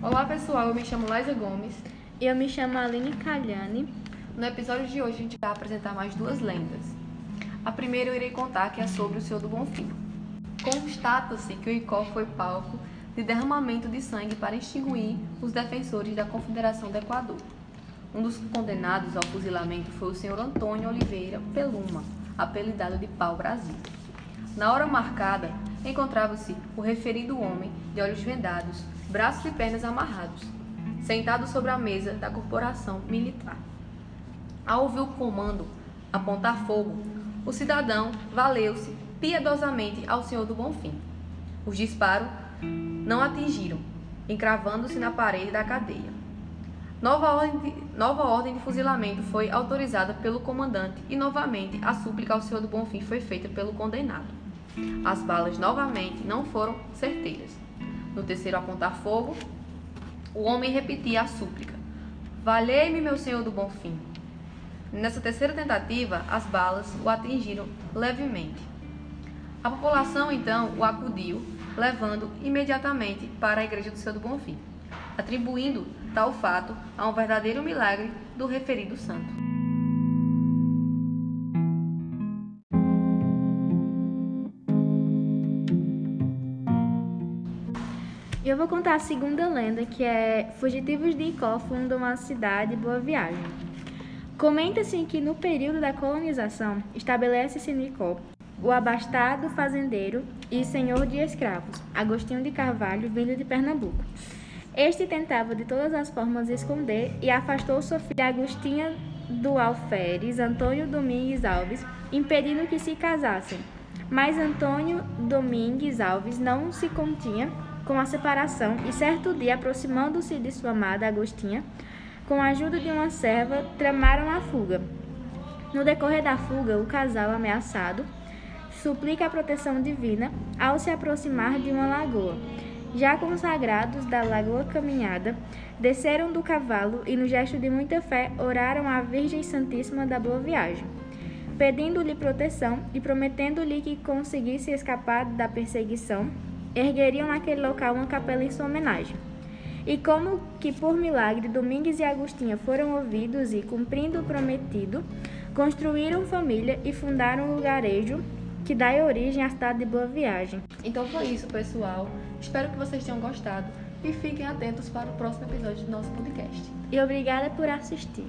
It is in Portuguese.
Olá pessoal, eu me chamo Laisa Gomes. E eu me chamo Aline Calhani. No episódio de hoje a gente vai apresentar mais duas lendas. A primeira eu irei contar que é sobre o Senhor do Bonfim. Constata-se que o Icó foi palco de derramamento de sangue para extinguir os defensores da Confederação do Equador. Um dos condenados ao fuzilamento foi o senhor Antônio Oliveira Peluma, apelidado de Pau Brasil. Na hora marcada, encontrava-se o referido homem de olhos vendados, braços e pernas amarrados, sentado sobre a mesa da corporação militar. Ao ouvir o comando apontar fogo, o cidadão valeu-se piedosamente ao Senhor do Bonfim. Os disparos não atingiram, encravando-se na parede da cadeia. Nova ordem, de, nova ordem de fuzilamento foi autorizada pelo comandante e novamente a súplica ao Senhor do Bonfim foi feita pelo condenado. As balas novamente não foram certeiras. No terceiro apontar fogo, o homem repetia a súplica: Valei-me, meu Senhor do Bonfim. Nessa terceira tentativa, as balas o atingiram levemente. A população então o acudiu, levando imediatamente para a igreja do Senhor do Bonfim, atribuindo tal fato a um verdadeiro milagre do referido santo. Eu vou contar a segunda lenda, que é Fugitivos de Icó fundam a cidade Boa Viagem. Comenta-se que no período da colonização estabelece-se em Icó o abastado fazendeiro e senhor de escravos, Agostinho de Carvalho, vindo de Pernambuco. Este tentava de todas as formas esconder e afastou sua filha Agostinha do Alferes, Antônio Domingues Alves, impedindo que se casassem. Mas Antônio Domingues Alves não se continha com a separação e certo dia, aproximando-se de sua amada Agostinha, com a ajuda de uma serva, tramaram a fuga. No decorrer da fuga, o casal ameaçado suplica a proteção divina ao se aproximar de uma lagoa. Já consagrados da lagoa caminhada, desceram do cavalo e, no gesto de muita fé, oraram à Virgem Santíssima da Boa Viagem, pedindo-lhe proteção e prometendo-lhe que conseguisse escapar da perseguição, ergueriam naquele local uma capela em sua homenagem. E como que por milagre Domingues e Agostinha foram ouvidos e, cumprindo o prometido, construíram família e fundaram um lugarejo que dá origem à cidade de Boa Viagem. Então foi isso, pessoal. Espero que vocês tenham gostado e fiquem atentos para o próximo episódio do nosso podcast. E obrigada por assistir.